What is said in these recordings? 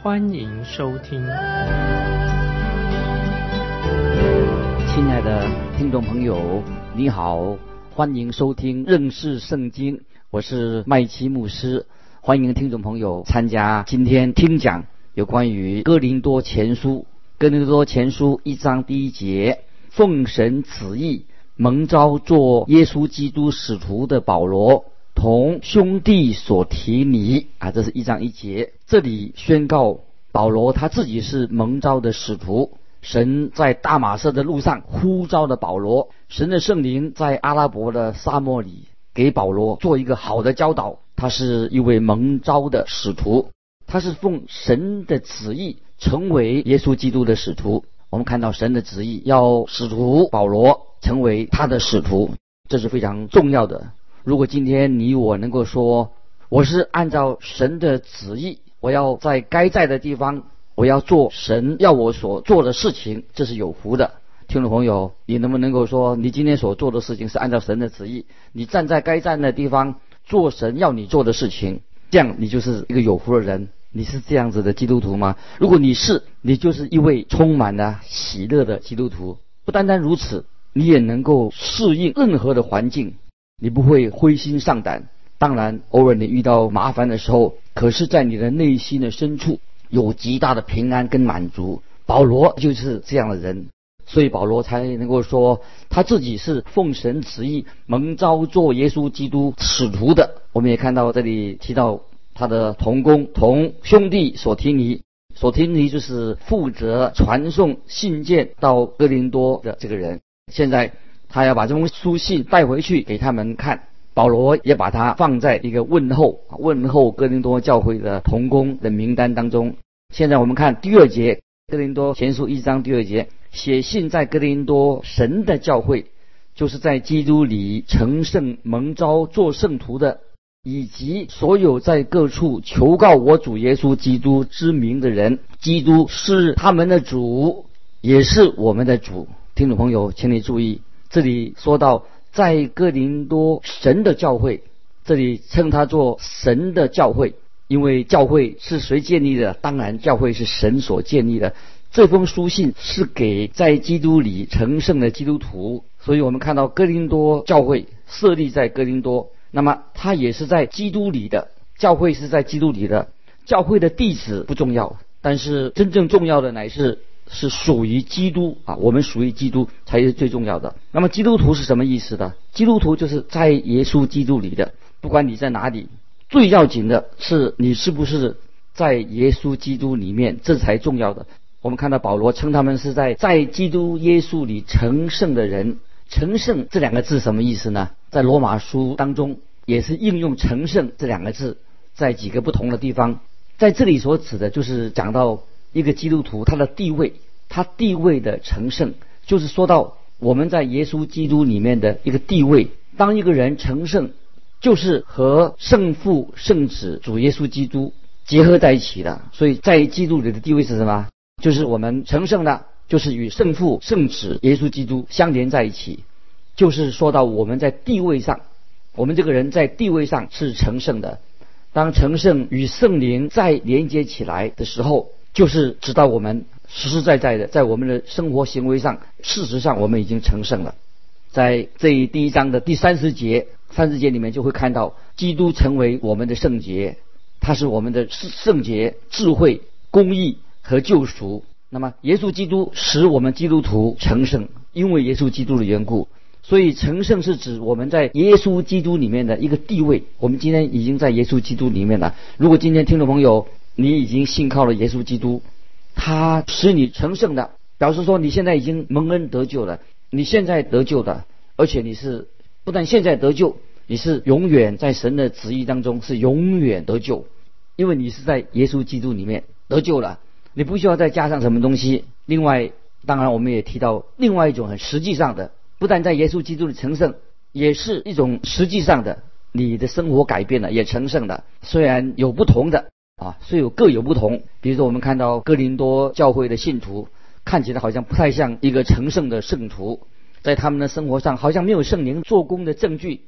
欢迎收听。亲爱的听众朋友，你好，欢迎收听认识圣经，我是麦基牧师。欢迎听众朋友参加今天听讲有关于哥林多前书，哥林多前书一章第一节，奉神旨意蒙召做耶稣基督使徒的保罗，同兄弟所提尼啊，这是一章一节。这里宣告保罗他自己是蒙召的使徒，神在大马色的路上呼召的保罗，神的圣灵在阿拉伯的沙漠里给保罗做一个好的教导。他是一位蒙召的使徒，他是奉神的旨意成为耶稣基督的使徒。我们看到神的旨意要使徒保罗成为他的使徒，这是非常重要的。如果今天你我能够说我是按照神的旨意，我要在该在的地方，我要做神要我所做的事情，这是有福的。听众朋友，你能不能够说你今天所做的事情是按照神的旨意？你站在该站的地方。做神要你做的事情，这样你就是一个有福的人。你是这样子的基督徒吗？如果你是，你就是一位充满了喜乐的基督徒。不单单如此，你也能够适应任何的环境，你不会灰心丧胆。当然，偶尔你遇到麻烦的时候，可是，在你的内心的深处有极大的平安跟满足。保罗就是这样的人。所以保罗才能够说他自己是奉神旨意蒙召做耶稣基督使徒的。我们也看到这里提到他的同工同兄弟所提尼，所提尼就是负责传送信件到哥林多的这个人。现在他要把这封书信带回去给他们看。保罗也把他放在一个问候问候哥林多教会的同工的名单当中。现在我们看第二节哥林多前书一章第二节。写信在哥林多神的教会，就是在基督里成圣蒙召做圣徒的，以及所有在各处求告我主耶稣基督之名的人。基督是他们的主，也是我们的主。听众朋友，请你注意，这里说到在哥林多神的教会，这里称他做神的教会，因为教会是谁建立的？当然，教会是神所建立的。这封书信是给在基督里成圣的基督徒，所以我们看到哥林多教会设立在哥林多，那么它也是在基督里的教会是在基督里的教会的地址不重要，但是真正重要的乃是是属于基督啊，我们属于基督才是最重要的。那么基督徒是什么意思的？基督徒就是在耶稣基督里的，不管你在哪里，最要紧的是你是不是在耶稣基督里面，这才重要的。我们看到保罗称他们是在在基督耶稣里成圣的人。成圣这两个字什么意思呢？在罗马书当中也是应用成圣这两个字，在几个不同的地方。在这里所指的就是讲到一个基督徒他的地位，他地位的成圣，就是说到我们在耶稣基督里面的一个地位。当一个人成圣，就是和圣父、圣子、主耶稣基督结合在一起的。所以在基督里的地位是什么？就是我们成圣的，就是与圣父、圣子、耶稣基督相连在一起。就是说到我们在地位上，我们这个人在地位上是成圣的。当成圣与圣灵再连接起来的时候，就是知道我们实实在在的在我们的生活行为上，事实上我们已经成圣了。在这一第一章的第三十节，三十节里面就会看到，基督成为我们的圣洁，他是我们的圣洁、智慧、公义。和救赎，那么耶稣基督使我们基督徒成圣，因为耶稣基督的缘故，所以成圣是指我们在耶稣基督里面的一个地位。我们今天已经在耶稣基督里面了。如果今天听众朋友你已经信靠了耶稣基督，他使你成圣的，表示说你现在已经蒙恩得救了，你现在得救的，而且你是不但现在得救，你是永远在神的旨意当中是永远得救，因为你是在耶稣基督里面得救了。你不需要再加上什么东西。另外，当然我们也提到另外一种很实际上的，不但在耶稣基督的成圣，也是一种实际上的，你的生活改变了，也成圣了。虽然有不同的啊，虽有各有不同。比如说，我们看到哥林多教会的信徒，看起来好像不太像一个成圣的圣徒，在他们的生活上好像没有圣灵做工的证据，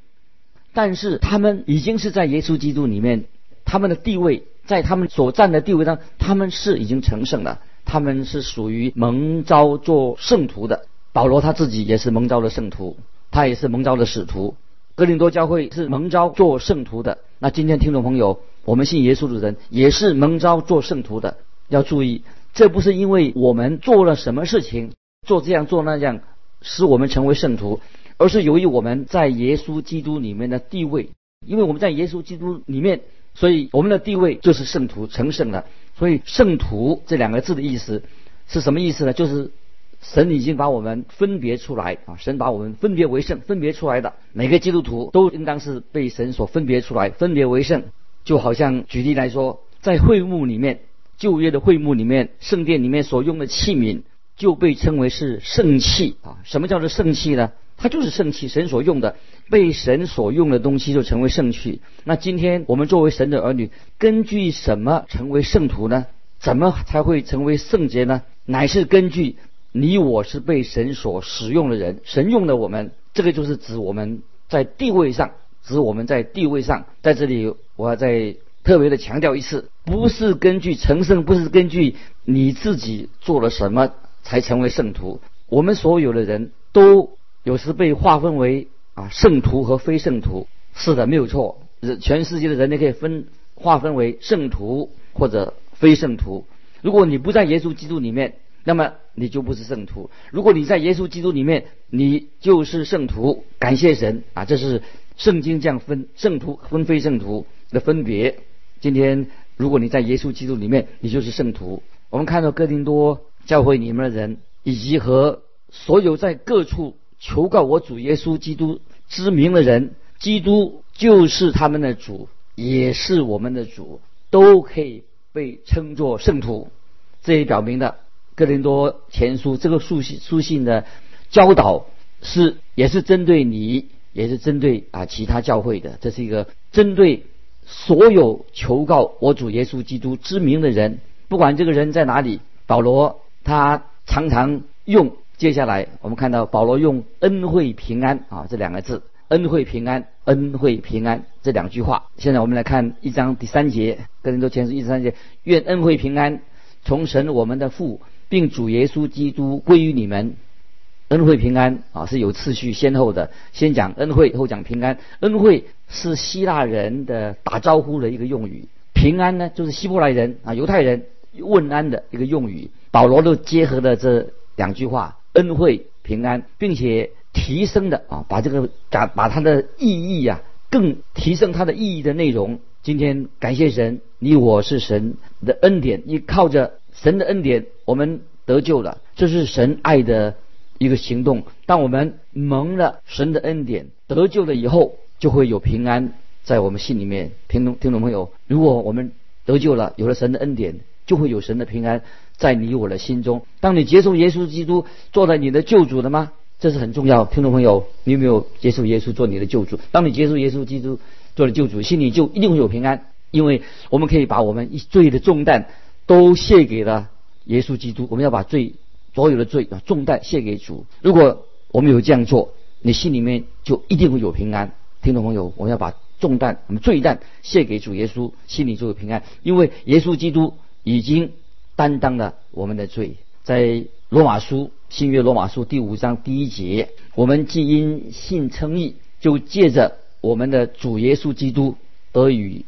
但是他们已经是在耶稣基督里面，他们的地位在他们所占的地位上，他们是已经成圣了。他们是属于蒙召做圣徒的。保罗他自己也是蒙召的圣徒，他也是蒙召的使徒。格林多教会是蒙召做圣徒的。那今天听众朋友，我们信耶稣的人也是蒙召做圣徒的。要注意，这不是因为我们做了什么事情，做这样做那样，使我们成为圣徒，而是由于我们在耶稣基督里面的地位。因为我们在耶稣基督里面，所以我们的地位就是圣徒，成圣了。所以“圣徒”这两个字的意思是什么意思呢？就是神已经把我们分别出来啊，神把我们分别为圣，分别出来的每个基督徒都应当是被神所分别出来，分别为圣。就好像举例来说，在会幕里面，旧约的会幕里面，圣殿里面所用的器皿就被称为是圣器啊。什么叫做圣器呢？它就是圣器，神所用的，被神所用的东西就成为圣器。那今天我们作为神的儿女，根据什么成为圣徒呢？怎么才会成为圣洁呢？乃是根据你我是被神所使用的人，神用的我们，这个就是指我们在地位上，指我们在地位上。在这里，我要再特别的强调一次，不是根据成圣，不是根据你自己做了什么才成为圣徒。我们所有的人都有时被划分为。啊，圣徒和非圣徒是的，没有错。全世界的人类可以分划分为圣徒或者非圣徒。如果你不在耶稣基督里面，那么你就不是圣徒；如果你在耶稣基督里面，你就是圣徒。感谢神啊！这是圣经这样分圣徒分非圣徒的分别。今天，如果你在耶稣基督里面，你就是圣徒。我们看到哥林多教会里面的人，以及和所有在各处求告我主耶稣基督。之名的人，基督就是他们的主，也是我们的主，都可以被称作圣徒。这也表明了哥林多前书这个书信书信的教导是也是针对你，也是针对啊其他教会的。这是一个针对所有求告我主耶稣基督之名的人，不管这个人在哪里。保罗他常常用。接下来，我们看到保罗用“恩惠平安”啊这两个字，“恩惠平安”“恩惠平安”这两句话。现在我们来看一章第三节，《哥林多前书》一章三节：“愿恩惠平安从神我们的父，并主耶稣基督归于你们。”恩惠平安啊是有次序先后的，先讲恩惠，后讲平安。恩惠是希腊人的打招呼的一个用语，平安呢就是希伯来人啊犹太人问安的一个用语。保罗都结合了这两句话。恩惠平安，并且提升的啊，把这个把把它的意义呀，更提升它的意义的内容。今天感谢神，你我是神的恩典，你靠着神的恩典，我们得救了。这是神爱的一个行动。当我们蒙了神的恩典，得救了以后，就会有平安在我们心里面。听众听众朋友，如果我们得救了，有了神的恩典。就会有神的平安在你我的心中。当你接受耶稣基督做了你的救主了吗？这是很重要。听众朋友，你有没有接受耶稣做你的救主？当你接受耶稣基督做了救主，心里就一定会有平安，因为我们可以把我们一罪的重担都卸给了耶稣基督。我们要把罪所有的罪啊重担卸给主。如果我们有这样做，你心里面就一定会有平安。听众朋友，我们要把重担、我们罪担卸给主耶稣，心里就有平安，因为耶稣基督。已经担当了我们的罪，在罗马书新约罗马书第五章第一节，我们既因信称义，就借着我们的主耶稣基督而与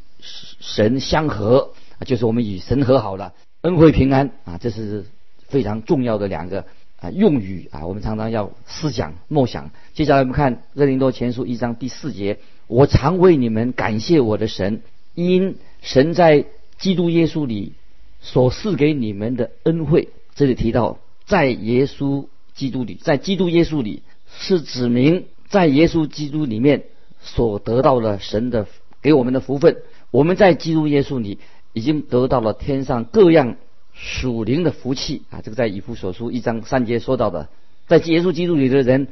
神相合，就是我们与神和好了，恩惠平安啊，这是非常重要的两个啊用语啊，我们常常要思想默想。接下来我们看热林多前书一章第四节，我常为你们感谢我的神，因神在基督耶稣里。所赐给你们的恩惠，这里提到在耶稣基督里，在基督耶稣里是指明在耶稣基督里面所得到了神的给我们的福分。我们在基督耶稣里已经得到了天上各样属灵的福气啊！这个在以弗所书一章三节说到的，在耶稣基督里的人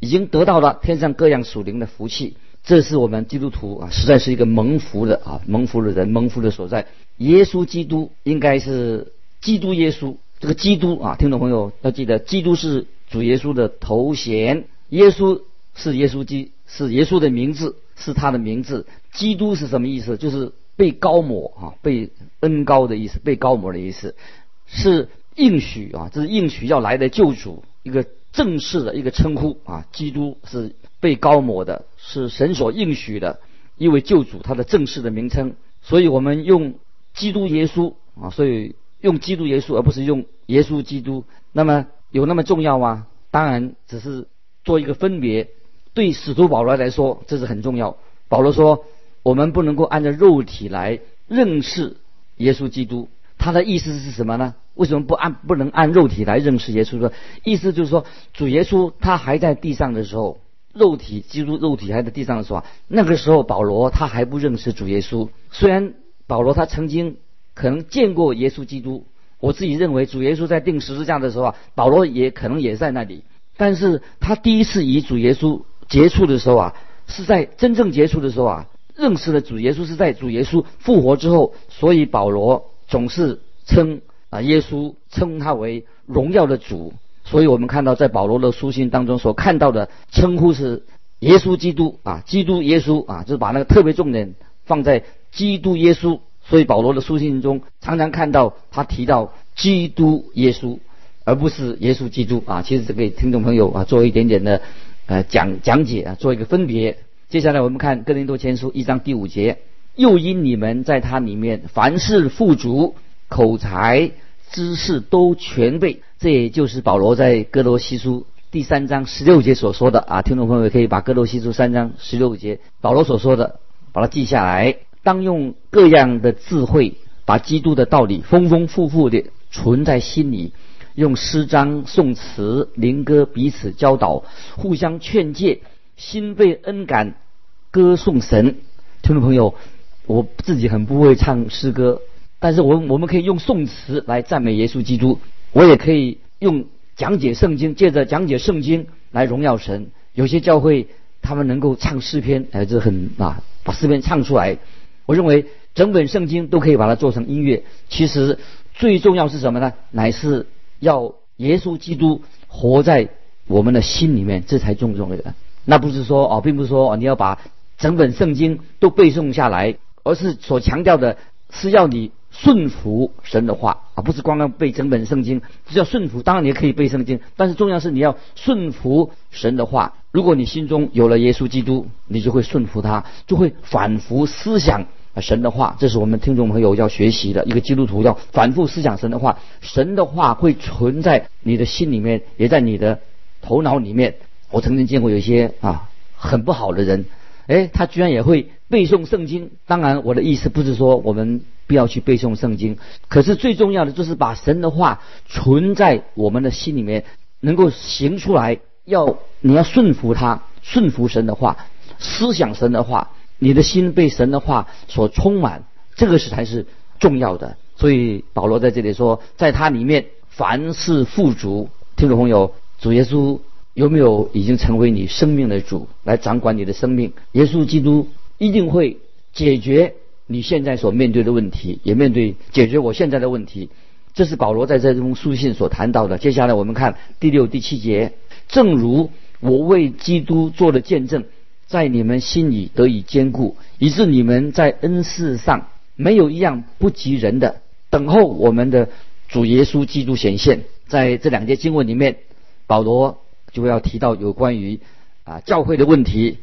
已经得到了天上各样属灵的福气。这是我们基督徒啊，实在是一个蒙福的啊，蒙福的人，蒙福的所在。耶稣基督应该是基督耶稣，这个基督啊，听众朋友要记得，基督是主耶稣的头衔，耶稣是耶稣基，是耶稣的名字，是他的名字。基督是什么意思？就是被高抹啊，被恩高的意思，被高抹的意思，是应许啊，这是应许要来的救主一个正式的一个称呼啊。基督是被高抹的，是神所应许的一位救主，他的正式的名称。所以我们用基督耶稣啊，所以用基督耶稣而不是用耶稣基督，那么有那么重要吗？当然，只是做一个分别。对使徒保罗来说，这是很重要。保罗说。我们不能够按照肉体来认识耶稣基督，他的意思是什么呢？为什么不按不能按肉体来认识耶稣呢？意思就是说，主耶稣他还在地上的时候，肉体基督肉体还在地上的时候，那个时候保罗他还不认识主耶稣。虽然保罗他曾经可能见过耶稣基督，我自己认为主耶稣在钉十字架的时候啊，保罗也可能也在那里。但是他第一次与主耶稣接触的时候啊，是在真正接触的时候啊。认识了主耶稣是在主耶稣复活之后，所以保罗总是称啊耶稣称他为荣耀的主。所以我们看到在保罗的书信当中所看到的称呼是耶稣基督啊，基督耶稣啊，就是把那个特别重点放在基督耶稣。所以保罗的书信中常常看到他提到基督耶稣，而不是耶稣基督啊。其实这个听众朋友啊，做一点点的呃讲讲解啊，做一个分别。接下来我们看哥林多前书一章第五节，又因你们在他里面凡事富足，口才知识都全备。这也就是保罗在哥罗西书第三章十六节所说的啊，听众朋友可以把哥罗西书三章十六节保罗所说的把它记下来。当用各样的智慧，把基督的道理丰丰富富的存在心里，用诗章、颂词、灵歌彼此教导，互相劝诫。心被恩感，歌颂神。听众朋友，我自己很不会唱诗歌，但是我我们可以用宋词来赞美耶稣基督。我也可以用讲解圣经，借着讲解圣经来荣耀神。有些教会他们能够唱诗篇，哎，这很啊，把诗篇唱出来。我认为整本圣经都可以把它做成音乐。其实最重要是什么呢？乃是要耶稣基督活在我们的心里面，这才重重要的。那不是说哦，并不是说哦，你要把整本圣经都背诵下来，而是所强调的是要你顺服神的话啊，不是光光背整本圣经，是要顺服。当然你也可以背圣经，但是重要是你要顺服神的话。如果你心中有了耶稣基督，你就会顺服他，就会反复思想神的话。这是我们听众朋友要学习的一个基督徒要反复思想神的话，神的话会存在你的心里面，也在你的头脑里面。我曾经见过有些啊很不好的人，哎，他居然也会背诵圣经。当然，我的意思不是说我们不要去背诵圣经，可是最重要的就是把神的话存在我们的心里面，能够行出来。要你要顺服他，顺服神的话，思想神的话，你的心被神的话所充满，这个是才是重要的。所以保罗在这里说，在他里面凡事富足。听众朋友，主耶稣。有没有已经成为你生命的主，来掌管你的生命？耶稣基督一定会解决你现在所面对的问题，也面对解决我现在的问题。这是保罗在这封书信所谈到的。接下来我们看第六、第七节。正如我为基督做的见证，在你们心里得以坚固，以致你们在恩赐上没有一样不及人的。等候我们的主耶稣基督显现。在这两节经文里面，保罗。就要提到有关于啊教会的问题，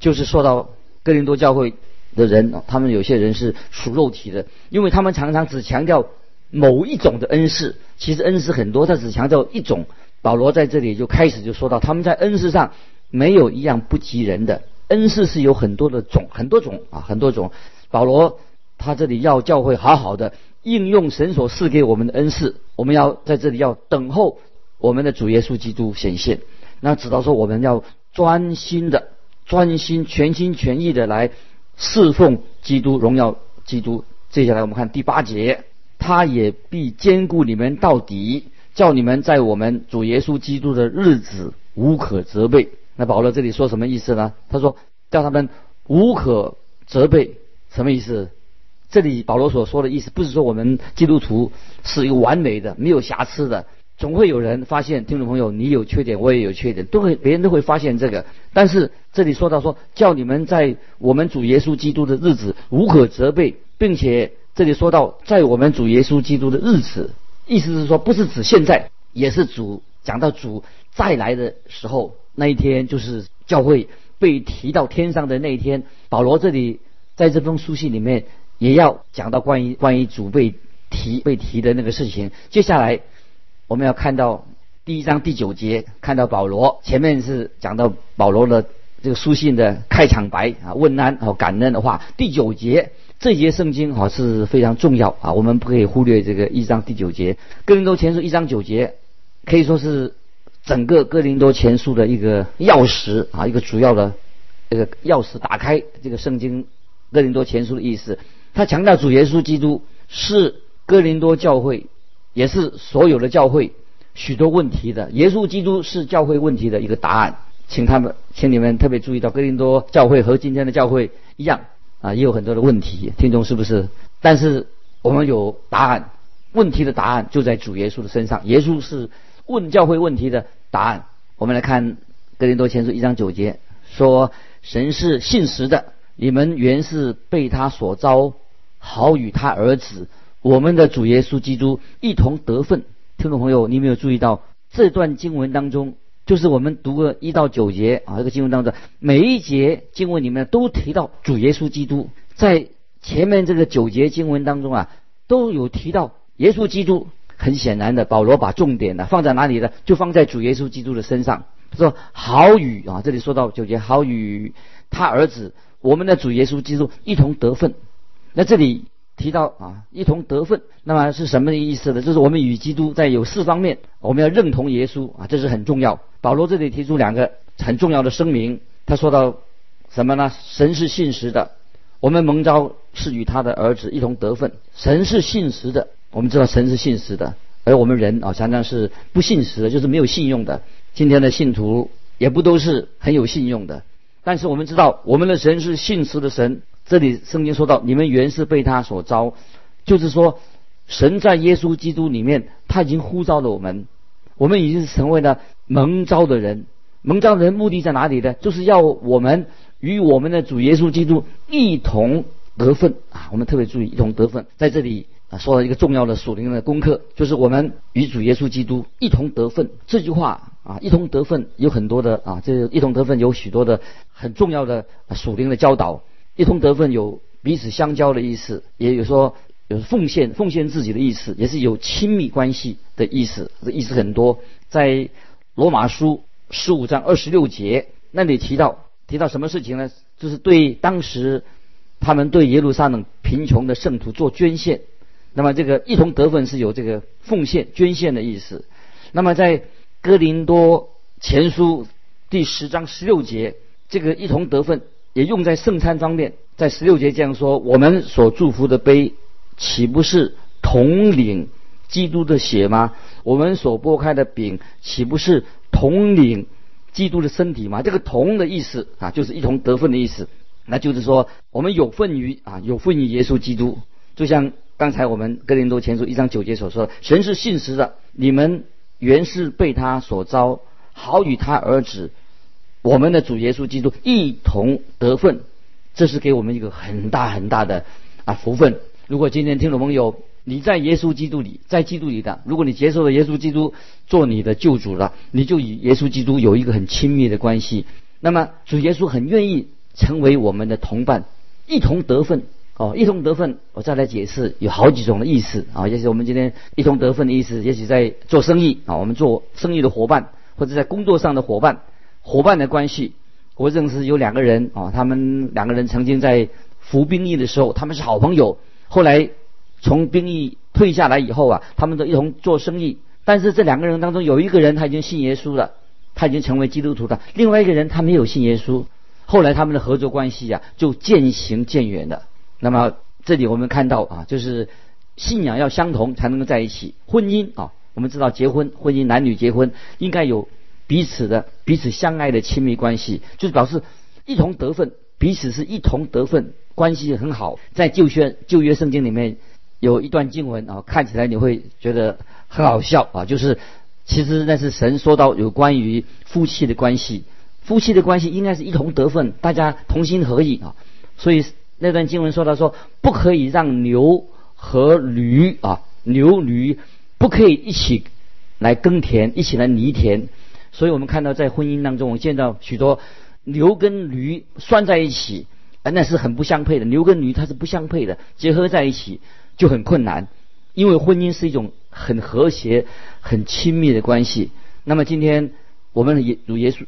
就是说到哥林多教会的人，他们有些人是属肉体的，因为他们常常只强调某一种的恩赐，其实恩赐很多，他只强调一种。保罗在这里就开始就说到，他们在恩赐上没有一样不及人的，恩赐是有很多的种，很多种啊，很多种。保罗他这里要教会好好的应用神所赐给我们的恩赐，我们要在这里要等候。我们的主耶稣基督显现，那直到说我们要专心的、专心、全心全意的来侍奉基督、荣耀基督。接下来我们看第八节，他也必兼顾你们到底，叫你们在我们主耶稣基督的日子无可责备。那保罗这里说什么意思呢？他说叫他们无可责备，什么意思？这里保罗所说的意思，不是说我们基督徒是一个完美的、没有瑕疵的，总会有人发现，听众朋友，你有缺点，我也有缺点，都会别人都会发现这个。但是这里说到说，叫你们在我们主耶稣基督的日子无可责备，并且这里说到在我们主耶稣基督的日子，意思是说不是指现在，也是主讲到主再来的时候那一天，就是教会被提到天上的那一天。保罗这里在这封书信里面。也要讲到关于关于主被提被提的那个事情。接下来我们要看到第一章第九节，看到保罗前面是讲到保罗的这个书信的开场白啊，问安和感恩的话。第九节这节圣经啊是非常重要啊，我们不可以忽略这个一章第九节。哥林多前书一章九节可以说是整个哥林多前书的一个钥匙啊，一个主要的这个钥匙，打开这个圣经哥林多前书的意思。他强调主耶稣基督是哥林多教会，也是所有的教会许多问题的。耶稣基督是教会问题的一个答案，请他们，请你们特别注意到，哥林多教会和今天的教会一样啊，也有很多的问题。听众是不是？但是我们有答案，问题的答案就在主耶稣的身上。耶稣是问教会问题的答案。我们来看哥林多前书一章九节，说神是信实的，你们原是被他所招。好与他儿子，我们的主耶稣基督一同得分。听众朋友，你有没有注意到这段经文当中，就是我们读个一到九节啊，这个经文当中，每一节经文里面都提到主耶稣基督。在前面这个九节经文当中啊，都有提到耶稣基督。很显然的，保罗把重点呢放在哪里呢？就放在主耶稣基督的身上。说好与啊，这里说到九节，好与他儿子，我们的主耶稣基督一同得分。那这里提到啊，一同得分，那么是什么意思呢？就是我们与基督在有四方面，我们要认同耶稣啊，这是很重要。保罗这里提出两个很重要的声明，他说到什么呢？神是信实的，我们蒙召是与他的儿子一同得分。神是信实的，我们知道神是信实的，而我们人啊常常是不信实的，就是没有信用的。今天的信徒也不都是很有信用的，但是我们知道我们的神是信实的神。这里圣经说到，你们原是被他所招，就是说，神在耶稣基督里面，他已经呼召了我们，我们已经成为了蒙召的人。蒙召的人目的在哪里呢？就是要我们与我们的主耶稣基督一同得分啊！我们特别注意一同得分，在这里啊，说了一个重要的属灵的功课，就是我们与主耶稣基督一同得分。这句话啊，一同得分有很多的啊，这一同得分有许多的很重要的属灵的教导。一同得分有彼此相交的意思，也有说有奉献奉献自己的意思，也是有亲密关系的意思，这意思很多。在罗马书十五章二十六节那里提到提到什么事情呢？就是对当时他们对耶路撒冷贫穷的圣徒做捐献。那么这个一同得分是有这个奉献捐献的意思。那么在哥林多前书第十章十六节，这个一同得分。也用在圣餐方面，在十六节这样说：我们所祝福的杯，岂不是统领基督的血吗？我们所拨开的饼，岂不是统领基督的身体吗？这个“同”的意思啊，就是一同得分的意思。那就是说，我们有份于啊，有份于耶稣基督。就像刚才我们哥林多前书一章九节所说的：“神是信实的，你们原是被他所招，好与他儿子。”我们的主耶稣基督一同得分，这是给我们一个很大很大的啊福分。如果今天听众朋友你在耶稣基督里，在基督里的，如果你接受了耶稣基督做你的救主了，你就与耶稣基督有一个很亲密的关系。那么主耶稣很愿意成为我们的同伴，一同得分哦，一同得分。我再来解释，有好几种的意思啊。也许我们今天一同得分的意思，也许在做生意啊，我们做生意的伙伴，或者在工作上的伙伴。伙伴的关系，我认识有两个人啊，他们两个人曾经在服兵役的时候，他们是好朋友。后来从兵役退下来以后啊，他们都一同做生意。但是这两个人当中有一个人他已经信耶稣了，他已经成为基督徒了。另外一个人他没有信耶稣。后来他们的合作关系啊就渐行渐远了。那么这里我们看到啊，就是信仰要相同才能够在一起。婚姻啊，我们知道结婚，婚姻男女结婚应该有彼此的彼此相爱的亲密关系，就是表示一同得分，彼此是一同得分，关系很好。在旧约旧约圣经里面有一段经文啊，看起来你会觉得很好笑啊，就是其实那是神说到有关于夫妻的关系，夫妻的关系应该是一同得分，大家同心合意啊，所以。那段经文说到说，不可以让牛和驴啊，牛驴不可以一起来耕田，一起来犁田。所以我们看到在婚姻当中，我见到许多牛跟驴拴在一起，啊，那是很不相配的。牛跟驴它是不相配的，结合在一起就很困难，因为婚姻是一种很和谐、很亲密的关系。那么今天我们耶主耶稣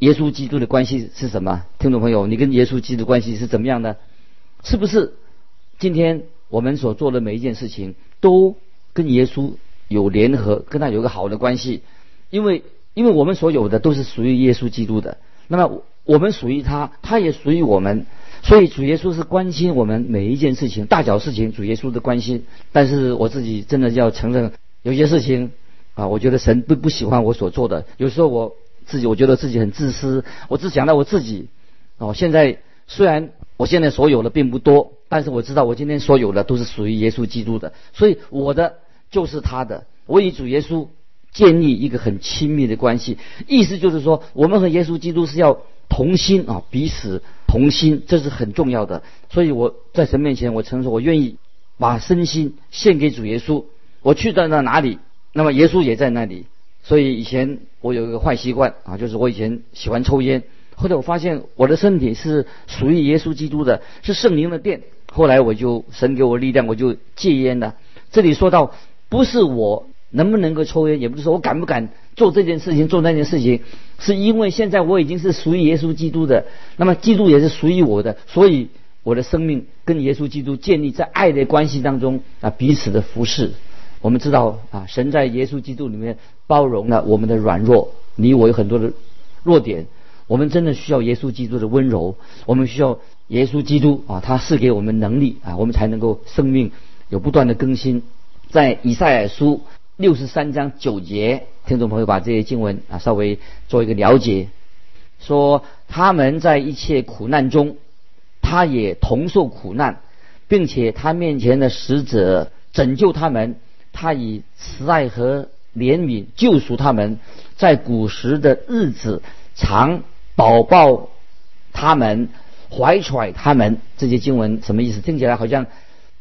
耶稣基督的关系是什么？听众朋友，你跟耶稣基督关系是怎么样的？是不是今天我们所做的每一件事情都跟耶稣有联合，跟他有个好的关系？因为因为我们所有的都是属于耶稣基督的，那么我们属于他，他也属于我们，所以主耶稣是关心我们每一件事情，大小事情主耶稣的关心。但是我自己真的要承认，有些事情啊，我觉得神不不喜欢我所做的。有时候我自己我觉得自己很自私，我只想到我自己。哦，现在虽然。我现在所有的并不多，但是我知道我今天所有的都是属于耶稣基督的，所以我的就是他的。我与主耶稣建立一个很亲密的关系，意思就是说，我们和耶稣基督是要同心啊，彼此同心，这是很重要的。所以我在神面前，我承认我愿意把身心献给主耶稣。我去到那哪里，那么耶稣也在那里。所以以前我有一个坏习惯啊，就是我以前喜欢抽烟。后来我发现我的身体是属于耶稣基督的，是圣灵的殿。后来我就神给我力量，我就戒烟了。这里说到，不是我能不能够抽烟，也不是说我敢不敢做这件事情、做那件事情，是因为现在我已经是属于耶稣基督的，那么基督也是属于我的，所以我的生命跟耶稣基督建立在爱的关系当中啊，彼此的服侍。我们知道啊，神在耶稣基督里面包容了我们的软弱，你我有很多的弱点。我们真的需要耶稣基督的温柔，我们需要耶稣基督啊，他是给我们能力啊，我们才能够生命有不断的更新。在以赛亚书六十三章九节，听众朋友把这些经文啊稍微做一个了解，说他们在一切苦难中，他也同受苦难，并且他面前的使者拯救他们，他以慈爱和怜悯救赎他们，在古时的日子常。保抱他们，怀揣他们，这些经文什么意思？听起来好像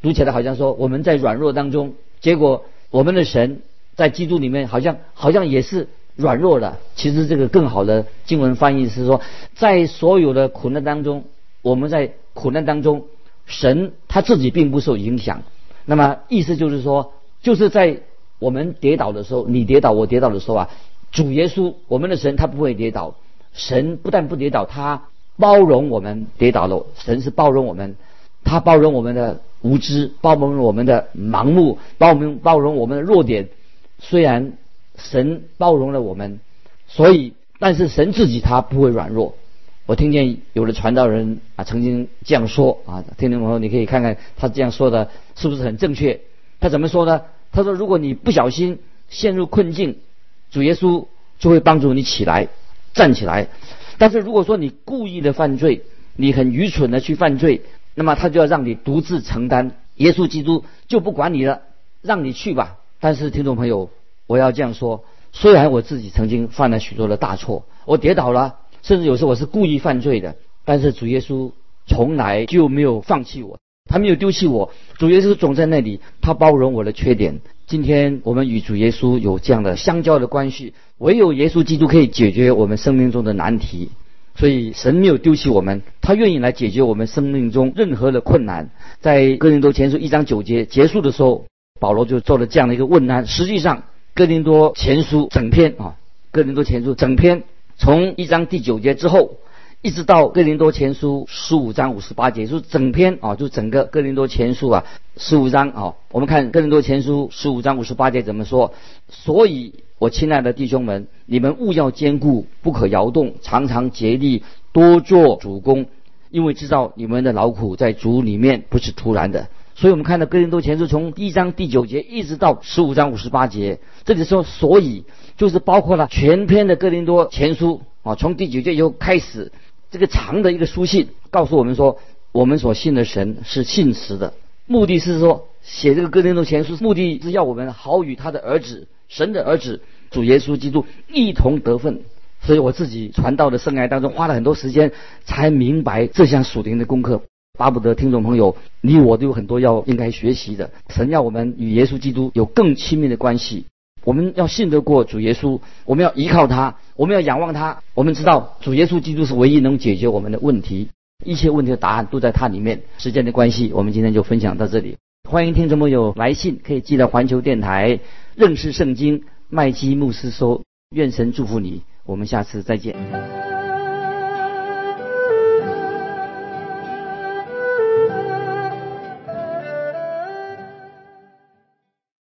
读起来好像说我们在软弱当中，结果我们的神在基督里面好像好像也是软弱的。其实这个更好的经文翻译是说，在所有的苦难当中，我们在苦难当中，神他自己并不受影响。那么意思就是说，就是在我们跌倒的时候，你跌倒我跌倒的时候啊，主耶稣我们的神他不会跌倒。神不但不跌倒，他包容我们跌倒了。神是包容我们，他包容我们的无知，包容我们的盲目，包容包容我们的弱点。虽然神包容了我们，所以但是神自己他不会软弱。我听见有的传道人啊曾经这样说啊，听众朋友你可以看看他这样说的是不是很正确？他怎么说呢？他说：如果你不小心陷入困境，主耶稣就会帮助你起来。站起来，但是如果说你故意的犯罪，你很愚蠢的去犯罪，那么他就要让你独自承担。耶稣基督就不管你了，让你去吧。但是听众朋友，我要这样说：虽然我自己曾经犯了许多的大错，我跌倒了，甚至有时候我是故意犯罪的，但是主耶稣从来就没有放弃我，他没有丢弃我。主耶稣总在那里，他包容我的缺点。今天我们与主耶稣有这样的相交的关系，唯有耶稣基督可以解决我们生命中的难题。所以神没有丢弃我们，他愿意来解决我们生命中任何的困难。在哥林多前书一章九节结束的时候，保罗就做了这样的一个问安。实际上，哥林多前书整篇啊，哥林多前书整篇从一章第九节之后。一直到哥林多前书十五章五十八节，就是整篇啊，就整个哥林多前书啊，十五章啊，我们看哥林多前书十五章五十八节怎么说？所以，我亲爱的弟兄们，你们务要坚固，不可摇动，常常竭力多做主公，因为知道你们的劳苦在主里面不是突然的。所以我们看到哥林多前书从一章第九节一直到十五章五十八节，这里说所以就是包括了全篇的哥林多前书啊，从第九节以后开始，这个长的一个书信告诉我们说，我们所信的神是信实的。目的是说写这个哥林多前书，目的是要我们好与他的儿子，神的儿子主耶稣基督一同得分。所以我自己传道的生涯当中，花了很多时间才明白这项属灵的功课。巴不得听众朋友，你我都有很多要应该学习的。神要我们与耶稣基督有更亲密的关系，我们要信得过主耶稣，我们要依靠他，我们要仰望他。我们知道主耶稣基督是唯一能解决我们的问题，一切问题的答案都在他里面。时间的关系，我们今天就分享到这里。欢迎听众朋友来信，可以寄到环球电台认识圣经麦基牧师收。愿神祝福你。我们下次再见。